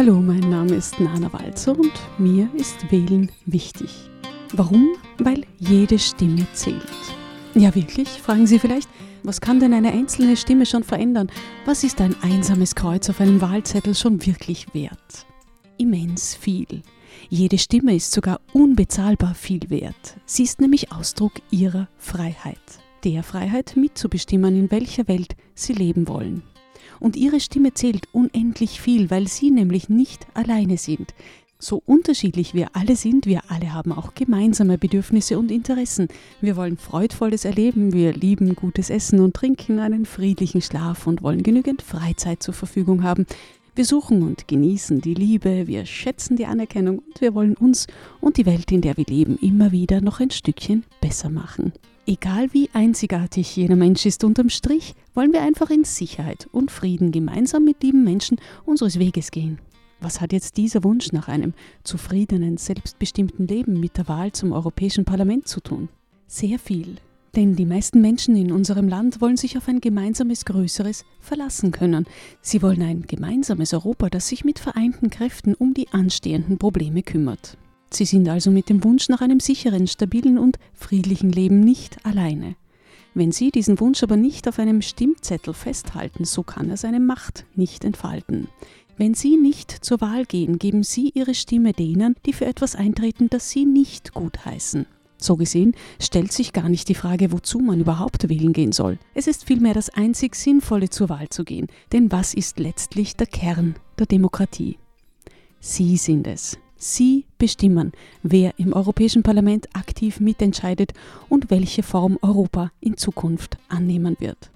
Hallo, mein Name ist Nana Walzer und mir ist Wählen wichtig. Warum? Weil jede Stimme zählt. Ja, wirklich? Fragen Sie vielleicht, was kann denn eine einzelne Stimme schon verändern? Was ist ein einsames Kreuz auf einem Wahlzettel schon wirklich wert? Immens viel. Jede Stimme ist sogar unbezahlbar viel wert. Sie ist nämlich Ausdruck ihrer Freiheit. Der Freiheit mitzubestimmen, in welcher Welt sie leben wollen. Und ihre Stimme zählt unendlich viel, weil sie nämlich nicht alleine sind. So unterschiedlich wir alle sind, wir alle haben auch gemeinsame Bedürfnisse und Interessen. Wir wollen freudvolles Erleben, wir lieben gutes Essen und Trinken, einen friedlichen Schlaf und wollen genügend Freizeit zur Verfügung haben. Wir suchen und genießen die Liebe, wir schätzen die Anerkennung und wir wollen uns und die Welt, in der wir leben, immer wieder noch ein Stückchen besser machen. Egal wie einzigartig jeder Mensch ist, unterm Strich wollen wir einfach in Sicherheit und Frieden gemeinsam mit lieben Menschen unseres Weges gehen. Was hat jetzt dieser Wunsch nach einem zufriedenen, selbstbestimmten Leben mit der Wahl zum Europäischen Parlament zu tun? Sehr viel. Denn die meisten Menschen in unserem Land wollen sich auf ein gemeinsames Größeres verlassen können. Sie wollen ein gemeinsames Europa, das sich mit vereinten Kräften um die anstehenden Probleme kümmert. Sie sind also mit dem Wunsch nach einem sicheren, stabilen und friedlichen Leben nicht alleine. Wenn Sie diesen Wunsch aber nicht auf einem Stimmzettel festhalten, so kann er seine Macht nicht entfalten. Wenn Sie nicht zur Wahl gehen, geben Sie Ihre Stimme denen, die für etwas eintreten, das Sie nicht gutheißen. So gesehen stellt sich gar nicht die Frage, wozu man überhaupt wählen gehen soll. Es ist vielmehr das einzig Sinnvolle, zur Wahl zu gehen. Denn was ist letztlich der Kern der Demokratie? Sie sind es. Sie bestimmen, wer im Europäischen Parlament aktiv mitentscheidet und welche Form Europa in Zukunft annehmen wird.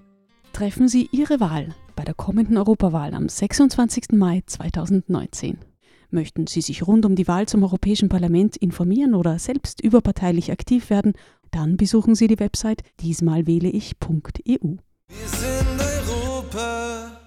Treffen Sie Ihre Wahl bei der kommenden Europawahl am 26. Mai 2019. Möchten Sie sich rund um die Wahl zum Europäischen Parlament informieren oder selbst überparteilich aktiv werden? Dann besuchen Sie die Website diesmalwähleich.eu. Wir sind Europa.